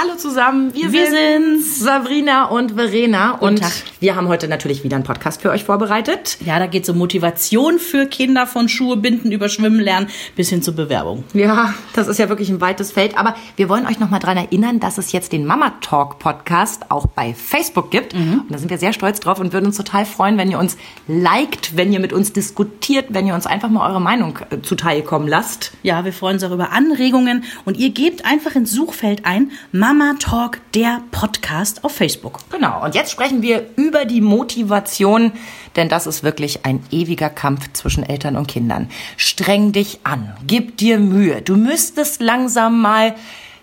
Hallo zusammen, wir, Wir sind. Sabrina und Verena und Tag. wir haben heute natürlich wieder einen Podcast für euch vorbereitet. Ja, da geht es um Motivation für Kinder von Schuhe binden über Schwimmen lernen bis hin zur Bewerbung. Ja, das ist ja wirklich ein weites Feld, aber wir wollen euch noch mal daran erinnern, dass es jetzt den Mama Talk Podcast auch bei Facebook gibt und da sind wir sehr stolz drauf und würden uns total freuen, wenn ihr uns liked, wenn ihr mit uns diskutiert, wenn ihr uns einfach mal eure Meinung äh, zuteil kommen lasst. Ja, wir freuen uns auch über Anregungen und ihr gebt einfach ins Suchfeld ein Mama Talk, der Podcast auf Facebook. Genau, und jetzt sprechen wir über die Motivation, denn das ist wirklich ein ewiger Kampf zwischen Eltern und Kindern. Streng dich an, gib dir Mühe, du müsstest langsam mal,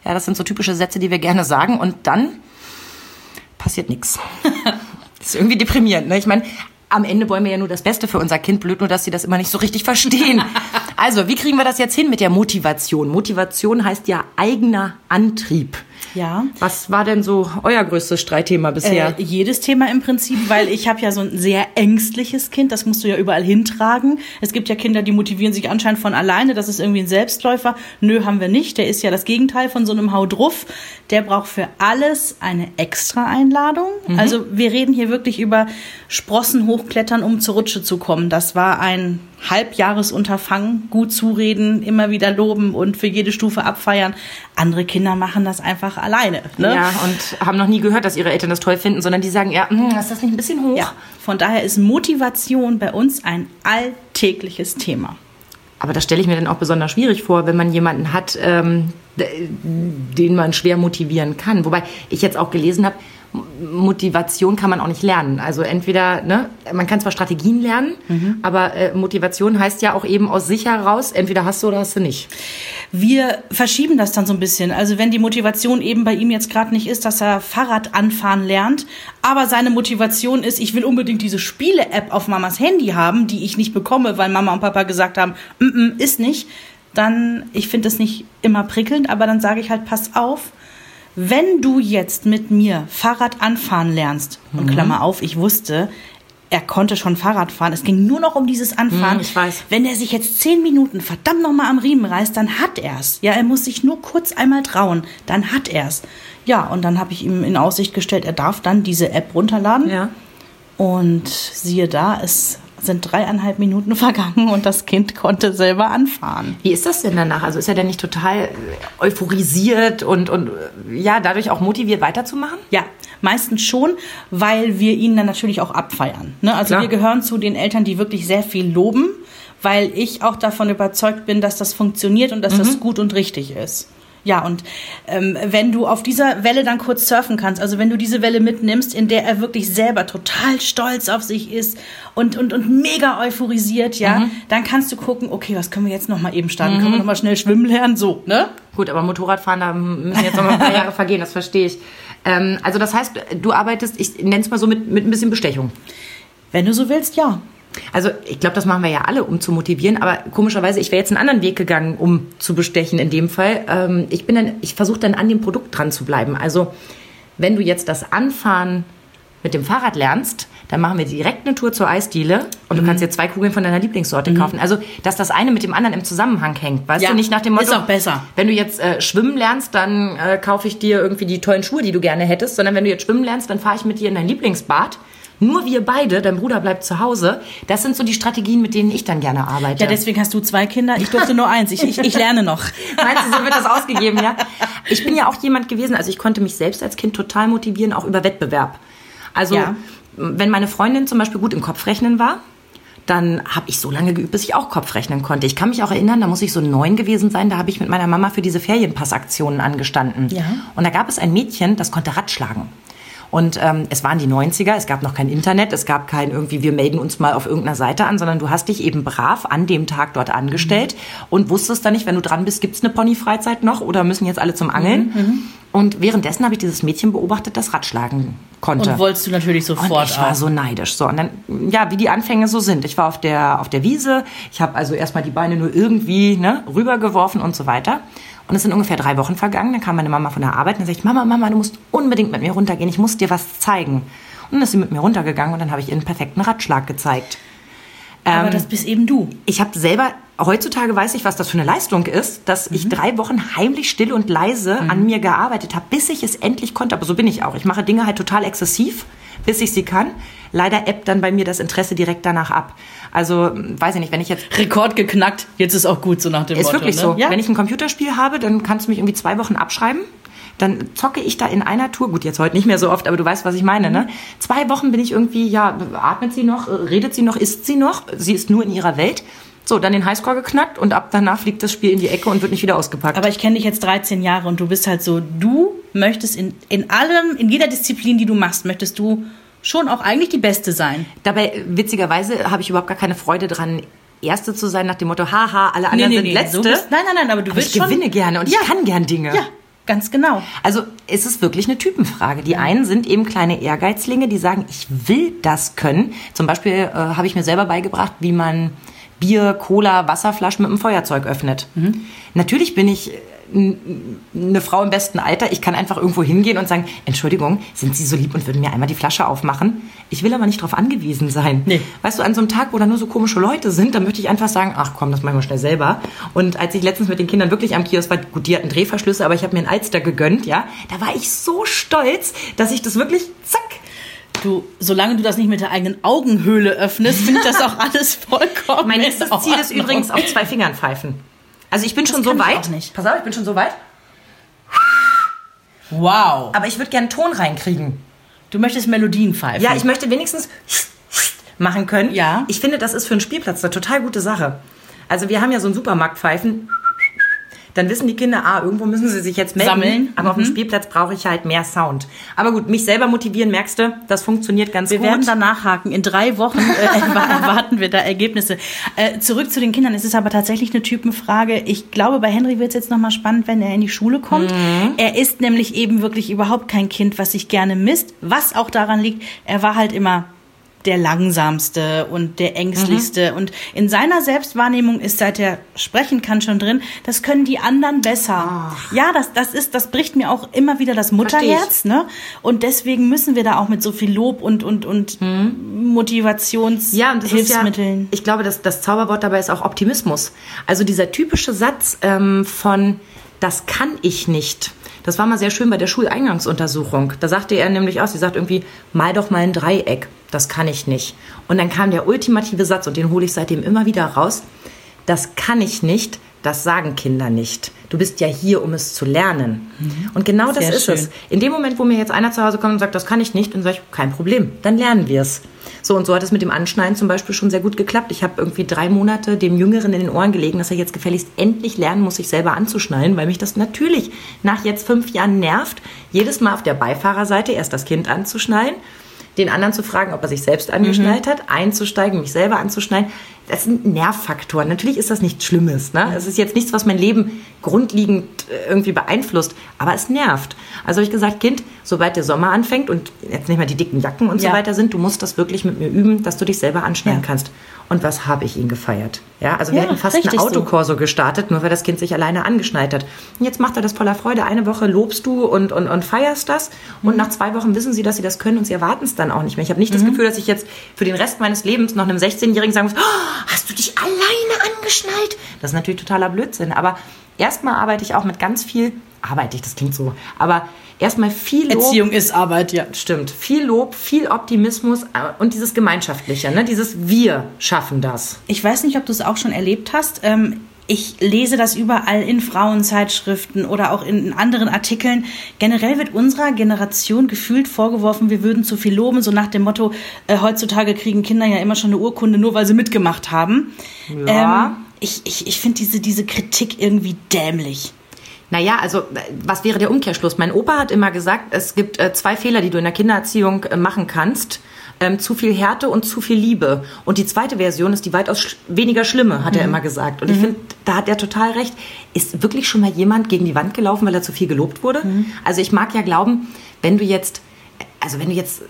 ja, das sind so typische Sätze, die wir gerne sagen, und dann passiert nichts. Das ist irgendwie deprimierend, ne? Ich meine, am Ende wollen wir ja nur das Beste für unser Kind, blöd nur, dass sie das immer nicht so richtig verstehen. Also, wie kriegen wir das jetzt hin mit der Motivation? Motivation heißt ja eigener Antrieb. Ja. Was war denn so euer größtes Streitthema bisher? Äh, jedes Thema im Prinzip, weil ich habe ja so ein sehr ängstliches Kind, das musst du ja überall hintragen. Es gibt ja Kinder, die motivieren sich anscheinend von alleine, das ist irgendwie ein Selbstläufer. Nö, haben wir nicht. Der ist ja das Gegenteil von so einem Hau drauf. Der braucht für alles eine extra Einladung. Also wir reden hier wirklich über Sprossen hochklettern, um zur Rutsche zu kommen. Das war ein Halbjahresunterfangen, gut zureden, immer wieder loben und für jede Stufe abfeiern. Andere Kinder machen das einfach alleine. Ne? Ja, und haben noch nie gehört, dass ihre Eltern das toll finden, sondern die sagen, ja, hm, ist das nicht ein bisschen hoch? Ja, von daher ist Motivation bei uns ein alltägliches Thema. Aber das stelle ich mir dann auch besonders schwierig vor, wenn man jemanden hat, ähm, den man schwer motivieren kann. Wobei ich jetzt auch gelesen habe, Motivation kann man auch nicht lernen. Also entweder, ne, man kann zwar Strategien lernen, aber äh, Motivation heißt ja auch eben aus sich heraus, entweder hast du oder hast du nicht. Wir verschieben das dann so ein bisschen. Also wenn die Motivation eben bei ihm jetzt gerade nicht ist, dass er Fahrrad anfahren lernt, aber seine Motivation ist, ich will unbedingt diese Spiele-App auf Mamas Handy haben, die ich nicht bekomme, weil Mama und Papa gesagt haben, mm -mm, ist nicht, dann, ich finde das nicht immer prickelnd, aber dann sage ich halt, pass auf, wenn du jetzt mit mir Fahrrad anfahren lernst, und Klammer auf, ich wusste, er konnte schon Fahrrad fahren. Es ging nur noch um dieses Anfahren. Hm, ich weiß. Wenn er sich jetzt zehn Minuten verdammt nochmal am Riemen reißt, dann hat er's. Ja, er muss sich nur kurz einmal trauen, dann hat er's. Ja, und dann habe ich ihm in Aussicht gestellt, er darf dann diese App runterladen. Ja. Und siehe da, es sind dreieinhalb Minuten vergangen und das Kind konnte selber anfahren. Wie ist das denn danach? Also ist er denn nicht total euphorisiert und, und ja, dadurch auch motiviert weiterzumachen? Ja, meistens schon, weil wir ihn dann natürlich auch abfeiern. Ne? Also Klar. wir gehören zu den Eltern, die wirklich sehr viel loben, weil ich auch davon überzeugt bin, dass das funktioniert und dass das gut und richtig ist. Ja, und ähm, wenn du auf dieser Welle dann kurz surfen kannst, also wenn du diese Welle mitnimmst, in der er wirklich selber total stolz auf sich ist und, und, und mega euphorisiert, ja, dann kannst du gucken, okay, was können wir jetzt nochmal eben starten? Können wir nochmal schnell schwimmen lernen? So, ne? Gut, aber Motorradfahren, da müssen jetzt noch mal ein paar Jahre vergehen, das verstehe ich. Ähm, also das heißt, du arbeitest, ich nenne es mal so mit, mit ein bisschen Bestechung. Wenn du so willst, ja. Also ich glaube, das machen wir ja alle, um zu motivieren, aber komischerweise, ich wäre jetzt einen anderen Weg gegangen, um zu bestechen in dem Fall. Ähm, ich bin dann, ich versuche dann an dem Produkt dran zu bleiben. Also wenn du jetzt das Anfahren mit dem Fahrrad lernst, dann machen wir direkt eine Tour zur Eisdiele und du kannst dir zwei Kugeln von deiner Lieblingssorte kaufen. Also, dass das eine mit dem anderen im Zusammenhang hängt, weißt Ja, du, nicht nach dem Motto. ist auch besser. Wenn du jetzt äh, schwimmen lernst, dann äh, kaufe ich dir irgendwie die tollen Schuhe, die du gerne hättest, sondern wenn du jetzt schwimmen lernst, dann fahre ich mit dir in dein Lieblingsbad. Nur wir beide, dein Bruder bleibt zu Hause. Das sind so die Strategien, mit denen ich dann gerne arbeite. Ja, deswegen hast du zwei Kinder. Ich durfte nur eins. Ich, ich, ich lerne noch. Meinst du, so wird das ausgegeben, ja? Ich bin ja auch jemand gewesen, also ich konnte mich selbst als Kind total motivieren, auch über Wettbewerb. Also, Ja. wenn meine Freundin zum Beispiel gut im Kopfrechnen war, dann habe ich so lange geübt, bis ich auch Kopfrechnen konnte. Ich kann mich auch erinnern, da muss ich so neun gewesen sein, da habe ich mit meiner Mama für diese Ferienpassaktionen angestanden. Ja. Und da gab es ein Mädchen, das konnte Rad schlagen. Und ähm, es waren die 90er, es gab noch kein Internet, es gab kein irgendwie, wir melden uns mal auf irgendeiner Seite an, sondern du hast dich eben brav an dem Tag dort angestellt und wusstest dann nicht, wenn du dran bist, gibt's eine Ponyfreizeit noch oder müssen jetzt alle zum Angeln? Und währenddessen habe ich dieses Mädchen beobachtet, das Radschlagen konnte. Und wolltest du natürlich sofort Und ich war so neidisch. So, und dann, ja, wie die Anfänge so sind. Ich war auf der, auf der Wiese, ich habe also erstmal die Beine nur irgendwie ne, rübergeworfen und so weiter. Und es sind ungefähr drei Wochen vergangen. Dann kam meine Mama von der Arbeit und dann sag ich, Mama, Mama, du musst unbedingt mit mir runtergehen. Ich muss dir was zeigen. Und dann ist sie mit mir runtergegangen und dann habe ich ihr einen perfekten Ratschlag gezeigt. Aber das bist eben du. Ich habe selber, heutzutage weiß ich, was das für eine Leistung ist, dass ich drei Wochen heimlich still und leise an mir gearbeitet habe, bis ich es endlich konnte. Aber so bin ich auch. Ich mache Dinge halt total exzessiv, bis ich sie kann. Leider ebbt dann bei mir das Interesse direkt danach ab. Also, weiß ich nicht, wenn ich jetzt Rekord geknackt, jetzt ist auch gut, so nach dem ist Motto. wirklich ne? so. Ja? Wenn ich ein Computerspiel habe, dann kannst du mich irgendwie zwei Wochen abschreiben. Dann zocke ich da in einer Tour, gut, jetzt heute nicht mehr so oft, aber du weißt, was ich meine, ne? Zwei Wochen bin ich irgendwie, ja, atmet sie noch, redet sie noch, isst sie noch, sie ist nur in ihrer Welt. So, dann den Highscore geknackt und ab danach fliegt das Spiel in die Ecke und wird nicht wieder ausgepackt. Aber ich kenne dich jetzt 13 Jahre und du bist halt so, du möchtest in, in allem, in jeder Disziplin, die du machst, möchtest du schon auch eigentlich die Beste sein. Dabei, witzigerweise, habe ich überhaupt gar keine Freude dran, Erste zu sein, nach dem Motto, haha, alle anderen sind Letzte. So bist, nein, nein, nein, aber du aber willst ich schon. gewinne gerne und ja, ich kann gern Dinge. Ja, ganz genau. Also es ist wirklich eine Typenfrage. Die einen sind eben kleine Ehrgeizlinge, die sagen, ich will das können. Zum Beispiel äh, habe ich mir selber beigebracht, wie man Bier, Cola, Wasserflaschen mit einem Feuerzeug öffnet. Natürlich bin ich äh, eine Frau im besten Alter. Ich kann einfach irgendwo hingehen und sagen, Entschuldigung, sind Sie so lieb und würden mir einmal die Flasche aufmachen? Ich will aber nicht darauf angewiesen sein. Nee. Weißt du, an so einem Tag, wo da nur so komische Leute sind, da möchte ich einfach sagen, ach komm, das machen wir schnell selber. Und als ich letztens mit den Kindern wirklich am Kiosk war, gut, die hatten Drehverschlüsse, aber ich habe mir einen Alster gegönnt, ja, da war ich so stolz, dass ich das wirklich, zack, Du, solange du das nicht mit der eigenen Augenhöhle öffnest, finde ich das auch alles vollkommen mein in nächstes Ziel ist übrigens auf zwei Fingern pfeifen. Also ich bin schon so weit. auch nicht. Pass auf, ich bin schon so weit. Wow. Aber ich würde gerne Ton reinkriegen. Du möchtest Melodien pfeifen. Ja, ich möchte wenigstens machen können. Ja. Ich finde, das ist für einen Spielplatz eine total gute Sache. Also wir haben ja so einen Supermarktpfeifen. Dann wissen die Kinder, ah, irgendwo müssen sie sich jetzt melden. Sammeln. Aber auf dem Spielplatz brauche ich halt mehr Sound. Aber gut, mich selber motivieren, merkst du, das funktioniert ganz Wir gut. werden da nachhaken. In drei Wochen äh, erwa- erwarten wir da Ergebnisse. Äh, zurück zu den Kindern. Es ist aber tatsächlich eine Typenfrage. Ich glaube, bei Henry wird es jetzt nochmal spannend, wenn er in die Schule kommt. Er ist nämlich eben wirklich überhaupt kein Kind, was sich gerne misst. Was auch daran liegt, er war halt immer der langsamste und der ängstlichste. Und in seiner Selbstwahrnehmung ist seit er sprechen kann schon drin, das können die anderen besser. Ja, das, das ist, das bricht mir auch immer wieder das Mutterherz, ne? Und deswegen müssen wir da auch mit so viel Lob und, und, und Motivations Ja, und das ist ja, Hilfsmitteln. ich glaube, das, das Zauberwort dabei ist auch Optimismus. Also dieser typische Satz ähm, von, das kann ich nicht. Das war mal sehr schön bei der Schuleingangsuntersuchung. Da sagte er nämlich auch, sie sagt irgendwie, mal doch mal ein Dreieck. Das kann ich nicht. Und dann kam der ultimative Satz, und den hole ich seitdem immer wieder raus. Das kann ich nicht, das sagen Kinder nicht. Du bist ja hier, um es zu lernen. Und genau das Mhm. Sehr ist es. schön. In dem Moment, wo mir jetzt einer zu Hause kommt und sagt, das kann ich nicht, dann sage ich, kein Problem, dann lernen wir es. So, und so hat es mit dem Anschneiden zum Beispiel schon sehr gut geklappt. Ich habe irgendwie drei Monate dem Jüngeren in den Ohren gelegen, dass er jetzt gefälligst endlich lernen muss, sich selber anzuschneiden, weil mich das natürlich nach jetzt fünf Jahren nervt, jedes Mal auf der Beifahrerseite erst das Kind anzuschneiden, den anderen zu fragen, ob er sich selbst angeschnallt hat, einzusteigen, mich selber anzuschneiden. Das sind Nervfaktoren. Natürlich ist das nichts Schlimmes. Ne? Es ist jetzt nichts, was mein Leben grundlegend äh, irgendwie beeinflusst, aber es nervt. Also habe ich gesagt, Kind, sobald der Sommer anfängt und jetzt nicht mehr die dicken Jacken und Ja. so weiter sind, du musst das wirklich mit mir üben, dass du dich selber anschneiden Ja. kannst. Und was habe ich ihn gefeiert? Ja, also wir Ja, hätten fast ein so. Autokorso gestartet, nur weil das Kind sich alleine angeschnallt hat. Und jetzt macht er das voller Freude. Eine Woche lobst du und, und, und feierst das. Und Mhm. nach zwei Wochen wissen sie, dass sie das können und sie erwarten es dann auch nicht mehr. Ich habe nicht das Gefühl, dass ich jetzt für den Rest meines Lebens noch einem 16-Jährigen sagen muss, oh, hast du dich alleine angeschnallt? Das ist natürlich totaler Blödsinn. Aber erstmal arbeite ich auch mit ganz viel, arbeite ich, das klingt so, aber erstmal viel Lob. Erziehung ist Arbeit, ja. Stimmt. Viel Lob, viel Optimismus äh, und dieses Gemeinschaftliche, ne? dieses Wir schaffen das. Ich weiß nicht, ob du es auch schon erlebt hast. Ähm, ich lese das überall in Frauenzeitschriften oder auch in anderen Artikeln. Generell wird unserer Generation gefühlt vorgeworfen, wir würden zu viel loben, so nach dem Motto, äh, heutzutage kriegen Kinder ja immer schon eine Urkunde, nur weil sie mitgemacht haben. Ja. Ähm, ich ich, ich finde diese, diese Kritik irgendwie dämlich. Naja, also äh, was wäre der Umkehrschluss? Mein Opa hat immer gesagt, es gibt äh, zwei Fehler, die du in der Kindererziehung äh, machen kannst. Ähm, zu viel Härte und zu viel Liebe. Und die zweite Version ist die weitaus sch weniger schlimme, hat er immer gesagt. Und ich finde, da hat er total recht. Ist wirklich schon mal jemand gegen die Wand gelaufen, weil er zu viel gelobt wurde? Also ich mag ja glauben, wenn du jetzt, also wenn du jetzt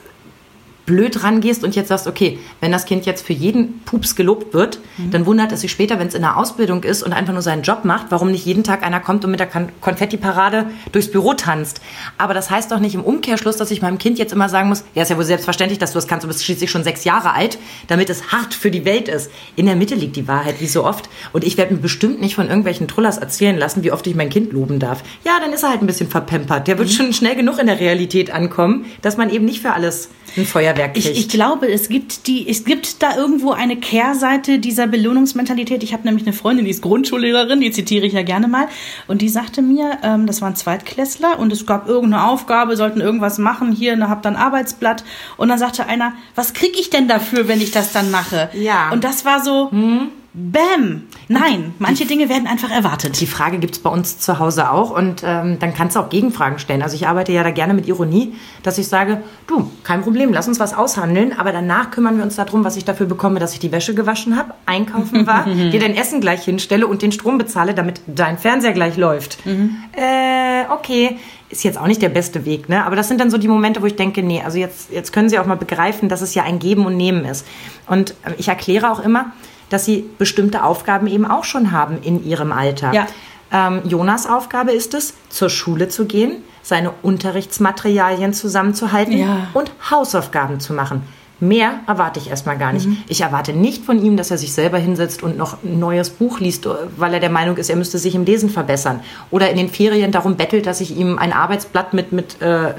blöd rangehst und jetzt sagst, okay, wenn das Kind jetzt für jeden Pups gelobt wird, mhm. dann wundert es sich später, wenn es in der Ausbildung ist und einfach nur seinen Job macht, warum nicht jeden Tag einer kommt und mit der Konfetti-Parade durchs Büro tanzt. Aber das heißt doch nicht im Umkehrschluss, dass ich meinem Kind jetzt immer sagen muss, ja, ist ja wohl selbstverständlich, dass du das kannst, du bist schließlich schon sechs Jahre alt, damit es hart für die Welt ist. In der Mitte liegt die Wahrheit, wie so oft. Und ich werde mir bestimmt nicht von irgendwelchen Trullers erzählen lassen, wie oft ich mein Kind loben darf. Ja, dann ist er halt ein bisschen verpempert. Der wird mhm. schon schnell genug in der Realität ankommen, dass man eben nicht für alles ein Feuerwerk kriegt. Ich, ich glaube, es gibt die, es gibt da irgendwo eine Kehrseite dieser Belohnungsmentalität. Ich habe nämlich eine Freundin, die ist Grundschullehrerin, die zitiere ich ja gerne mal, und die sagte mir, ähm, das waren Zweitklässler und es gab irgendeine Aufgabe, sollten irgendwas machen. Hier, ne, habt dann Arbeitsblatt und dann sagte einer, was krieg ich denn dafür, wenn ich das dann mache? Ja. Und das war so. Hm Bäm! Nein, manche Dinge werden einfach erwartet. Die Frage gibt es bei uns zu Hause auch und ähm, dann kannst du auch Gegenfragen stellen. Also ich arbeite ja da gerne mit Ironie, dass ich sage, du, kein Problem, lass uns was aushandeln, aber danach kümmern wir uns darum, was ich dafür bekomme, dass ich die Wäsche gewaschen habe, einkaufen war, dir dein Essen gleich hinstelle und den Strom bezahle, damit dein Fernseher gleich läuft. Mhm. Äh, okay, ist jetzt auch nicht der beste Weg, ne? Aber das sind dann so die Momente, wo ich denke, nee, also jetzt, jetzt können sie auch mal begreifen, dass es ja ein Geben und Nehmen ist. Und äh, ich erkläre auch immer, dass sie bestimmte Aufgaben eben auch schon haben in ihrem Alter. Ja. Ähm, Jonas Aufgabe ist es, zur Schule zu gehen, seine Unterrichtsmaterialien zusammenzuhalten ja. und Hausaufgaben zu machen. Mehr erwarte ich erstmal gar nicht. Mhm. Ich erwarte nicht von ihm, dass er sich selber hinsetzt und noch ein neues Buch liest, weil er der Meinung ist, er müsste sich im Lesen verbessern. Oder in den Ferien darum bettelt, dass ich ihm ein Arbeitsblatt mit, mit äh,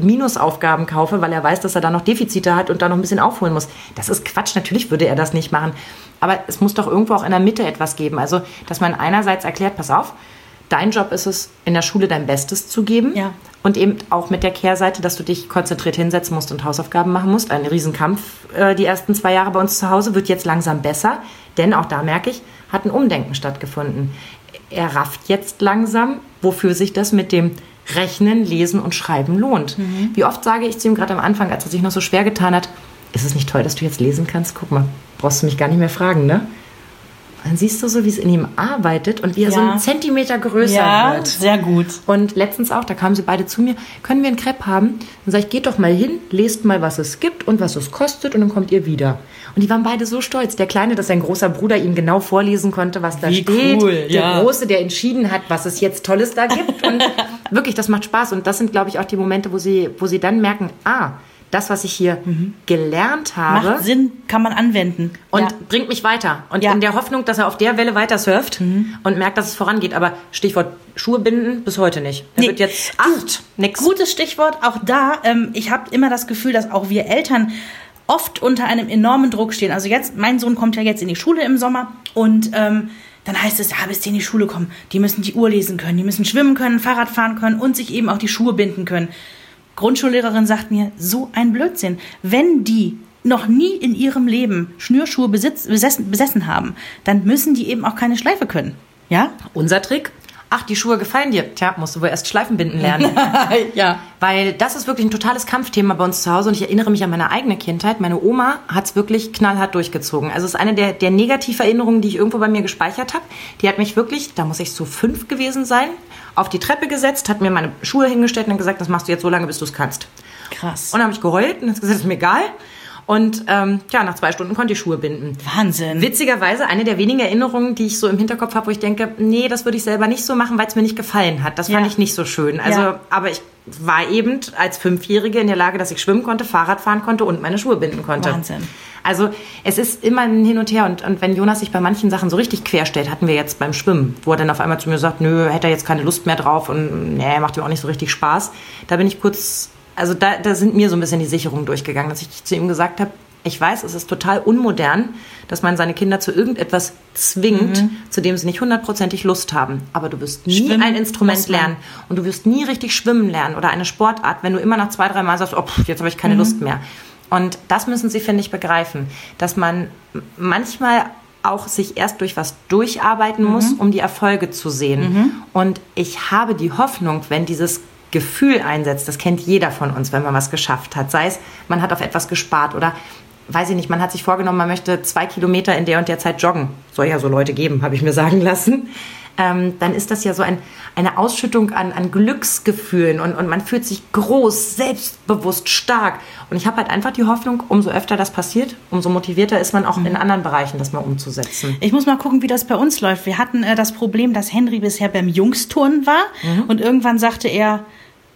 Minusaufgaben kaufe, weil er weiß, dass er da noch Defizite hat und da noch ein bisschen aufholen muss. Das ist Quatsch, natürlich würde er das nicht machen. Aber es muss doch irgendwo auch in der Mitte etwas geben. Also, dass man einerseits erklärt, pass auf, dein Job ist es, in der Schule dein Bestes zu geben. Ja. Und eben auch mit der Kehrseite, dass du dich konzentriert hinsetzen musst und Hausaufgaben machen musst. Ein Riesenkampf äh, die ersten zwei Jahre bei uns zu Hause wird jetzt langsam besser. Denn auch da merke ich, hat ein Umdenken stattgefunden. Er rafft jetzt langsam, wofür sich das mit dem Rechnen, Lesen und Schreiben lohnt. Mhm. Wie oft sage ich zu ihm gerade am Anfang, als er sich noch so schwer getan hat, ist es nicht toll, dass du jetzt lesen kannst? Guck mal, brauchst du mich gar nicht mehr fragen, ne? Dann siehst du so, wie es in ihm arbeitet und wie er ja. so einen Zentimeter größer ja, wird. sehr gut. Und letztens auch, da kamen sie beide zu mir, können wir einen Crepe haben? Dann sage ich, geht doch mal hin, lest mal, was es gibt und was es kostet und dann kommt ihr wieder. Und die waren beide so stolz. Der Kleine, dass sein großer Bruder ihm genau vorlesen konnte, was da wie steht. Cool, der ja. Große, der entschieden hat, was es jetzt Tolles da gibt. Und wirklich, das macht Spaß. Und das sind, glaube ich, auch die Momente, wo sie, wo sie dann merken, ah, das, was ich hier mhm. gelernt habe. Macht Sinn, kann man anwenden. Und ja. bringt mich weiter. Und ja. in der Hoffnung, dass er auf der Welle weiter surft mhm. und merkt, dass es vorangeht. Aber Stichwort Schuhe binden, bis heute nicht. Er nee. wird jetzt acht. Nix. Gutes Stichwort, auch da. Ähm, ich habe immer das Gefühl, dass auch wir Eltern oft unter einem enormen Druck stehen. Also jetzt, mein Sohn kommt ja jetzt in die Schule im Sommer und ähm, dann heißt es, ja, bis die in die Schule kommen, die müssen die Uhr lesen können, die müssen schwimmen können, Fahrrad fahren können und sich eben auch die Schuhe binden können. Grundschullehrerin sagt mir, so ein Blödsinn. Wenn die noch nie in ihrem Leben Schnürschuhe besitz, besessen, besessen haben, dann müssen die eben auch keine Schleife können. Ja? Unser Trick, ach, die Schuhe gefallen dir. Tja, musst du wohl erst Schleifen binden lernen. ja. Weil das ist wirklich ein totales Kampfthema bei uns zu Hause und ich erinnere mich an meine eigene Kindheit. Meine Oma hat es wirklich knallhart durchgezogen. Also es ist eine der, der Negativerinnerungen, die ich irgendwo bei mir gespeichert habe. Die hat mich wirklich, da muss ich so fünf gewesen sein, auf die Treppe gesetzt, hat mir meine Schuhe hingestellt und gesagt, das machst du jetzt so lange, bis du es kannst. Krass. Und dann habe ich geheult und hat gesagt, ist mir egal. Und ähm, ja, nach zwei Stunden konnte ich Schuhe binden. Wahnsinn. Witzigerweise eine der wenigen Erinnerungen, die ich so im Hinterkopf habe, wo ich denke, nee, das würde ich selber nicht so machen, weil es mir nicht gefallen hat. Das ja. fand ich nicht so schön. Also, ja. aber ich war eben als Fünfjährige in der Lage, dass ich schwimmen konnte, Fahrrad fahren konnte und meine Schuhe binden konnte. Wahnsinn. Also es ist immer ein Hin und Her. Und, und wenn Jonas sich bei manchen Sachen so richtig querstellt, hatten wir jetzt beim Schwimmen, wo er dann auf einmal zu mir sagt, nö, hätte er jetzt keine Lust mehr drauf und nee, macht ihm auch nicht so richtig Spaß. Da bin ich kurz, also da, da sind mir so ein bisschen die Sicherungen durchgegangen, dass ich zu ihm gesagt habe, ich weiß, es ist total unmodern, dass man seine Kinder zu irgendetwas zwingt, mhm. zu dem sie nicht hundertprozentig Lust haben. Aber du wirst nie schwimmen ein Instrument lernen und du wirst nie richtig schwimmen lernen oder eine Sportart, wenn du immer nach zwei, drei Mal sagst, oh, jetzt habe ich keine mhm. Lust mehr. Und das müssen sie, finde ich, begreifen, dass man manchmal auch sich erst durch was durcharbeiten mhm. muss, um die Erfolge zu sehen. Mhm. Und ich habe die Hoffnung, wenn dieses Gefühl einsetzt, das kennt jeder von uns, wenn man was geschafft hat, sei es, man hat auf etwas gespart oder weiß ich nicht, man hat sich vorgenommen, man möchte zwei Kilometer in der und der Zeit joggen. Soll ja so Leute geben, habe ich mir sagen lassen. Ähm, dann ist das ja so ein, eine Ausschüttung an, an Glücksgefühlen und, und man fühlt sich groß, selbstbewusst, stark. Und ich habe halt einfach die Hoffnung, umso öfter das passiert, umso motivierter ist man auch mhm. in anderen Bereichen, das mal umzusetzen. Ich muss mal gucken, wie das bei uns läuft. Wir hatten äh, das Problem, dass Henry bisher beim Jungsturnen war mhm. und irgendwann sagte er,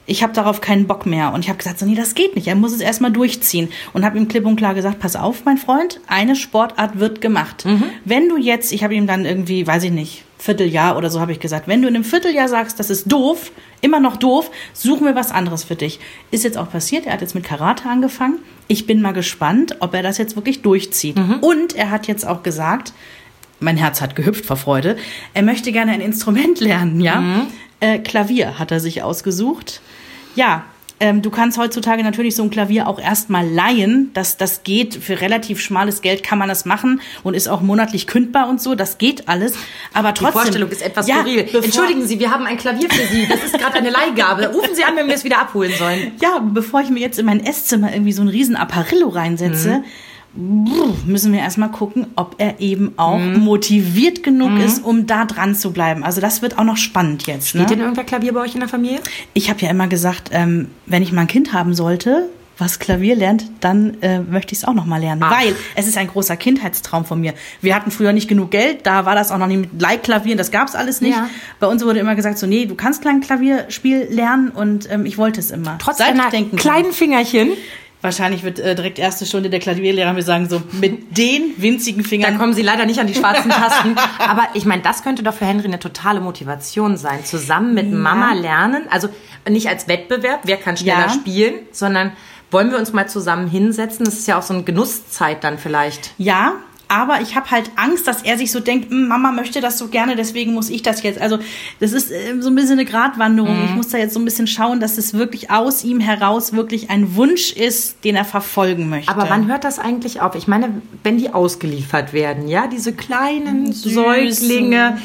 ich habe darauf keinen Bock mehr. Und ich habe gesagt, so, nee, das geht nicht. Er muss es erstmal durchziehen. Und habe ihm klipp und klar gesagt, pass auf, mein Freund, eine Sportart wird gemacht. Mhm. Wenn du jetzt, ich habe ihm dann irgendwie, weiß ich nicht, Vierteljahr oder so habe ich gesagt, wenn du in einem Vierteljahr sagst, das ist doof, immer noch doof, suchen wir was anderes für dich. Ist jetzt auch passiert. Er hat jetzt mit Karate angefangen. Ich bin mal gespannt, ob er das jetzt wirklich durchzieht. Mhm. Und er hat jetzt auch gesagt, mein Herz hat gehüpft vor Freude, er möchte gerne ein Instrument lernen, ja. Mhm. Äh, Klavier hat er sich ausgesucht. Ja, ähm, du kannst heutzutage natürlich so ein Klavier auch erstmal leihen. Das, das geht für relativ schmales Geld kann man das machen und ist auch monatlich kündbar und so. Das geht alles. Aber trotzdem. Die Vorstellung ist etwas ja, skurril. Entschuldigen Sie, wir haben ein Klavier für Sie. Das ist gerade eine Leihgabe. Rufen Sie an, wenn wir es wieder abholen sollen. Ja, bevor ich mir jetzt in mein Esszimmer irgendwie so ein riesen Apparillo reinsetze, mhm müssen wir erstmal gucken, ob er eben auch mhm. motiviert genug mhm. ist, um da dran zu bleiben. Also das wird auch noch spannend jetzt. Spielt ne? denn irgendwer Klavier bei euch in der Familie? Ich habe ja immer gesagt, ähm, wenn ich mal ein Kind haben sollte, was Klavier lernt, dann äh, möchte ich es auch noch mal lernen, Ach. weil es ist ein großer Kindheitstraum von mir. Wir hatten früher nicht genug Geld, da war das auch noch nicht mit Leihklavieren, das gab es alles nicht. Ja. Bei uns wurde immer gesagt so, nee, du kannst klein Klavierspiel lernen und ähm, ich wollte es immer. Trotz Seit einer kleinen Fingerchen Wahrscheinlich wird äh, direkt erste Stunde der Klavierlehrer mir sagen, so mit den winzigen Fingern. Da kommen sie leider nicht an die schwarzen Tasten. Aber ich meine, das könnte doch für Henry eine totale Motivation sein. Zusammen mit ja. Mama lernen. Also nicht als Wettbewerb, wer kann schneller ja. spielen, sondern wollen wir uns mal zusammen hinsetzen? Das ist ja auch so eine Genusszeit dann vielleicht. Ja, aber ich habe halt Angst, dass er sich so denkt, hm, Mama möchte das so gerne, deswegen muss ich das jetzt. Also das ist äh, so ein bisschen eine Gratwanderung. Mhm. Ich muss da jetzt so ein bisschen schauen, dass es wirklich aus ihm heraus wirklich ein Wunsch ist, den er verfolgen möchte. Aber wann hört das eigentlich auf? Ich meine, wenn die ausgeliefert werden, ja, diese kleinen Süß. Säuglinge,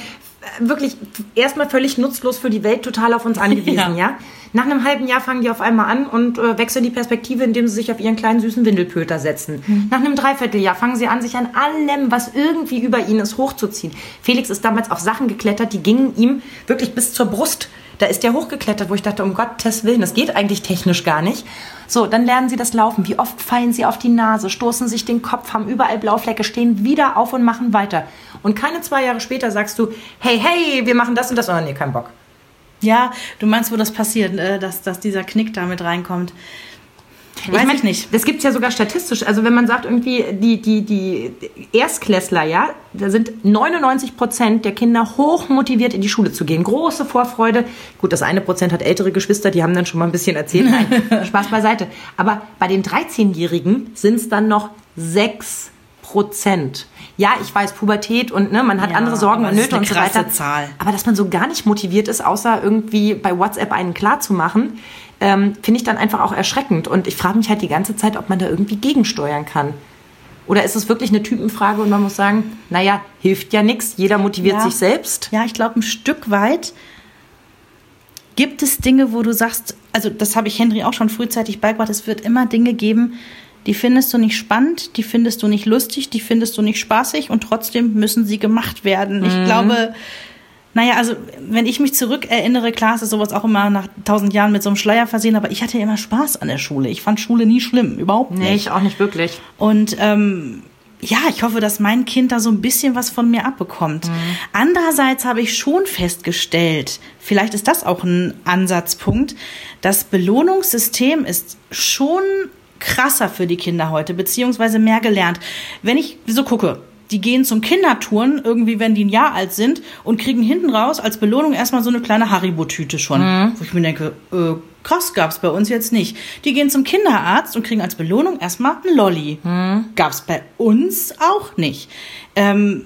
wirklich erstmal völlig nutzlos für die Welt, total auf uns angewiesen, ja. ja? Nach einem halben Jahr fangen die auf einmal an und äh, wechseln die Perspektive, indem sie sich auf ihren kleinen süßen Windelpöter setzen. Mhm. Nach einem Dreivierteljahr fangen sie an, sich an allem, was irgendwie über ihn ist, hochzuziehen. Felix ist damals auf Sachen geklettert, die gingen ihm wirklich bis zur Brust. Da ist der hochgeklettert, wo ich dachte, um Gottes Willen, das geht eigentlich technisch gar nicht. So, dann lernen sie das Laufen. Wie oft fallen sie auf die Nase, stoßen sich den Kopf, haben überall Blauflecke, stehen wieder auf und machen weiter. Und keine zwei Jahre später sagst du, hey, hey, wir machen das und das. Oh, nee, kein Bock. Ja, du meinst, wo das passiert, äh, dass, dass dieser Knick da mit reinkommt. Weiß ich, mein, ich nicht. Das gibt es ja sogar statistisch. Also wenn man sagt, irgendwie die, die, die Erstklässler, ja, da sind 99 Prozent der Kinder hoch motiviert, in die Schule zu gehen. Große Vorfreude. Gut, das eine Prozent hat ältere Geschwister, die haben dann schon mal ein bisschen erzählt. Nein, Spaß beiseite. Aber bei den 13-Jährigen sind es dann noch 6 Prozent. Ja, ich weiß, Pubertät und ne, man hat ja, andere Sorgen und Nöte und so weiter. Zahl. Aber dass man so gar nicht motiviert ist, außer irgendwie bei WhatsApp einen klar zu machen, ähm, finde ich dann einfach auch erschreckend. Und ich frage mich halt die ganze Zeit, ob man da irgendwie gegensteuern kann. Oder ist es wirklich eine Typenfrage und man muss sagen, naja, hilft ja nichts, jeder motiviert ja. sich selbst? Ja, ich glaube, ein Stück weit gibt es Dinge, wo du sagst, also das habe ich Henry auch schon frühzeitig beigebracht, es wird immer Dinge geben, die findest du nicht spannend, die findest du nicht lustig, die findest du nicht spaßig und trotzdem müssen sie gemacht werden. Mhm. Ich glaube, naja, also wenn ich mich zurückerinnere, klar ist sowas auch immer nach tausend Jahren mit so einem Schleier versehen, aber ich hatte immer Spaß an der Schule. Ich fand Schule nie schlimm, überhaupt nicht. Nee, ich auch nicht wirklich. Und ähm, ja, ich hoffe, dass mein Kind da so ein bisschen was von mir abbekommt. Mhm. Andererseits habe ich schon festgestellt, vielleicht ist das auch ein Ansatzpunkt, das Belohnungssystem ist schon krasser für die Kinder heute, beziehungsweise mehr gelernt. Wenn ich so gucke, die gehen zum Kindertouren, irgendwie, wenn die ein Jahr alt sind, und kriegen hinten raus als Belohnung erstmal so eine kleine Haribo-Tüte schon. Mhm. Wo ich mir denke, äh, krass, gab's bei uns jetzt nicht. Die gehen zum Kinderarzt und kriegen als Belohnung erstmal ein Lolli. Mhm. Gab's bei uns auch nicht. Ähm,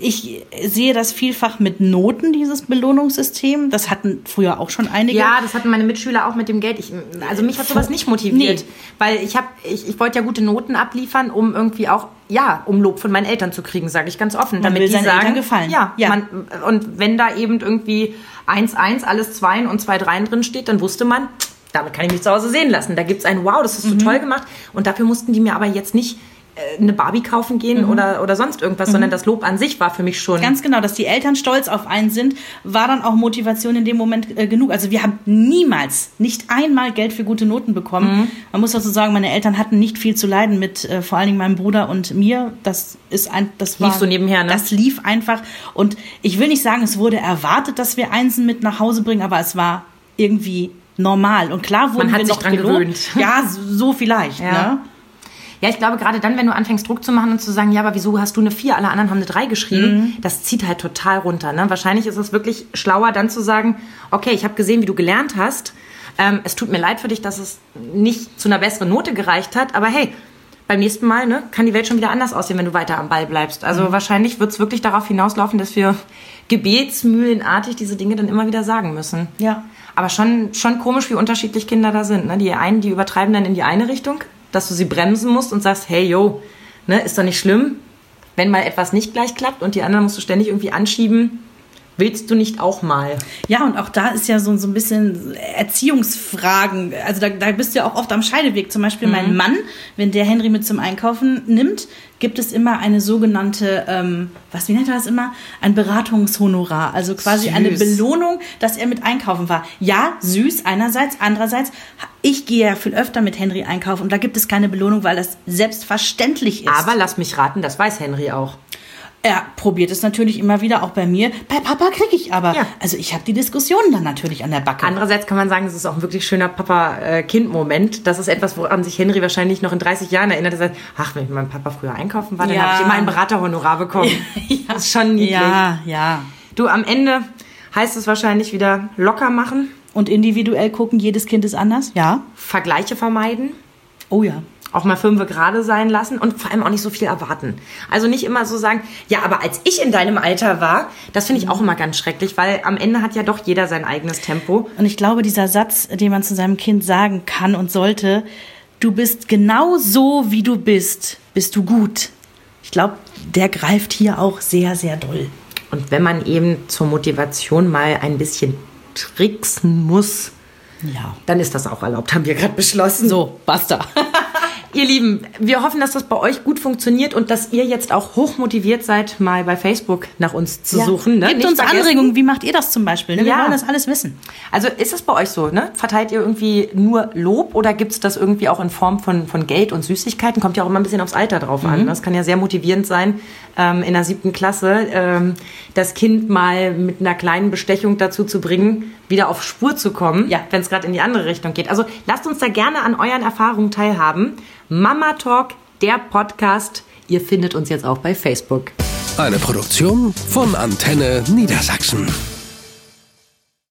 ich sehe das vielfach mit Noten, dieses Belohnungssystem. Das hatten früher auch schon einige. Ja, das hatten meine Mitschüler auch mit dem Geld. Ich, also mich hat sowas nicht motiviert. Nee. Weil ich habe, ich, ich wollte ja gute Noten abliefern, um irgendwie auch, ja, um Lob von meinen Eltern zu kriegen, sage ich ganz offen. Man damit will die sagen, Eltern gefallen. Ja, ja. Man, und wenn da eben irgendwie 1-1, alles 2 und 2 3 drin steht, dann wusste man, damit kann ich mich zu Hause sehen lassen. Da gibt es ein Wow, das hast du mhm. toll gemacht. Und dafür mussten die mir aber jetzt nicht eine Barbie kaufen gehen Mhm. oder, oder sonst irgendwas, sondern das Lob an sich war für mich schon. Ganz genau, dass die Eltern stolz auf einen sind, war dann auch Motivation in dem Moment äh, genug. Also wir haben niemals, nicht einmal Geld für gute Noten bekommen. Mhm. Man muss dazu sagen, meine Eltern hatten nicht viel zu leiden mit äh, vor allen Dingen meinem Bruder und mir. Das ist ein, das war Lief so nebenher, ne? Das lief einfach. Und ich will nicht sagen, es wurde erwartet, dass wir Einsen mit nach Hause bringen, aber es war irgendwie normal. Und klar wurden hat wir sich noch dran gelobt. gewöhnt. Ja, so vielleicht. Ja. Ne? Ja, ich glaube, gerade dann, wenn du anfängst, Druck zu machen und zu sagen, ja, aber wieso hast du eine 4, alle anderen haben eine 3 geschrieben, das zieht halt total runter. Ne? Wahrscheinlich ist es wirklich schlauer, dann zu sagen, okay, ich habe gesehen, wie du gelernt hast. Ähm, es tut mir leid für dich, dass es nicht zu einer besseren Note gereicht hat, aber hey, beim nächsten Mal ne, kann die Welt schon wieder anders aussehen, wenn du weiter am Ball bleibst. Also wahrscheinlich wird es wirklich darauf hinauslaufen, dass wir gebetsmühlenartig diese Dinge dann immer wieder sagen müssen. Ja. Aber schon, schon komisch, wie unterschiedlich Kinder da sind. Ne? Die einen, die übertreiben dann in die eine Richtung, dass du sie bremsen musst und sagst, hey, yo, ne, ist doch nicht schlimm, wenn mal etwas nicht gleich klappt und die anderen musst du ständig irgendwie anschieben. Willst du nicht auch mal? Ja, und auch da ist ja so, so ein bisschen Erziehungsfragen. Also da, da bist du ja auch oft am Scheideweg. Zum Beispiel mein Mann, wenn der Henry mit zum Einkaufen nimmt, gibt es immer eine sogenannte, ähm, was, wie nennt er das immer? Ein Beratungshonorar. Also quasi Süß. eine Belohnung, dass er mit einkaufen war. Ja, süß einerseits. Andererseits, ich gehe ja viel öfter mit Henry einkaufen und da gibt es keine Belohnung, weil das selbstverständlich ist. Aber lass mich raten, das weiß Henry auch. Er probiert es natürlich immer wieder, auch bei mir. Bei Papa kriege ich aber. Ja. Also ich habe die Diskussionen dann natürlich an der Backe. Andererseits kann man sagen, es ist auch ein wirklich schöner Papa-Kind-Moment. Das ist etwas, woran sich Henry wahrscheinlich noch in 30 Jahren erinnert. Er sagt, ach, wenn ich mit meinem Papa früher einkaufen war, dann Ja. habe ich immer ein Beraterhonorar bekommen. Das ist schon niedlich. Ja, ja. Du, am Ende heißt es wahrscheinlich wieder locker machen, Und individuell gucken, jedes Kind ist anders? Ja. Vergleiche vermeiden, Oh ja. Auch mal fünfe gerade sein lassen und vor allem auch nicht so viel erwarten. Also nicht immer so sagen, ja, aber als ich in deinem Alter war, das finde ich auch immer ganz schrecklich, weil am Ende hat ja doch jeder sein eigenes Tempo. Und ich glaube, dieser Satz, den man zu seinem Kind sagen kann und sollte, du bist genau so, wie du bist, bist du gut. Ich glaube, der greift hier auch sehr, sehr doll. Und wenn man eben zur Motivation mal ein bisschen tricksen muss, Ja. dann ist das auch erlaubt, haben wir gerade beschlossen. So, basta. Ihr Lieben, wir hoffen, dass das bei euch gut funktioniert und dass ihr jetzt auch hochmotiviert seid, mal bei Facebook nach uns zu suchen. Ne? Gebt Nicht uns vergessen. Anregungen, wie macht ihr das zum Beispiel? Ne? Wir Ja. wollen das alles wissen. Also ist es bei euch so, ne? Verteilt ihr irgendwie nur Lob oder gibt es das irgendwie auch in Form von, von Geld und Süßigkeiten? Kommt ja auch immer ein bisschen aufs Alter drauf Mhm. an. Das kann ja sehr motivierend sein, ähm, in der siebten Klasse ähm, das Kind mal mit einer kleinen Bestechung dazu zu bringen, wieder auf Spur zu kommen, Ja. wenn es gerade in die andere Richtung geht. Also lasst uns da gerne an euren Erfahrungen teilhaben. Mama Talk, der Podcast. Ihr findet uns jetzt auch bei Facebook. Eine Produktion von Antenne Niedersachsen.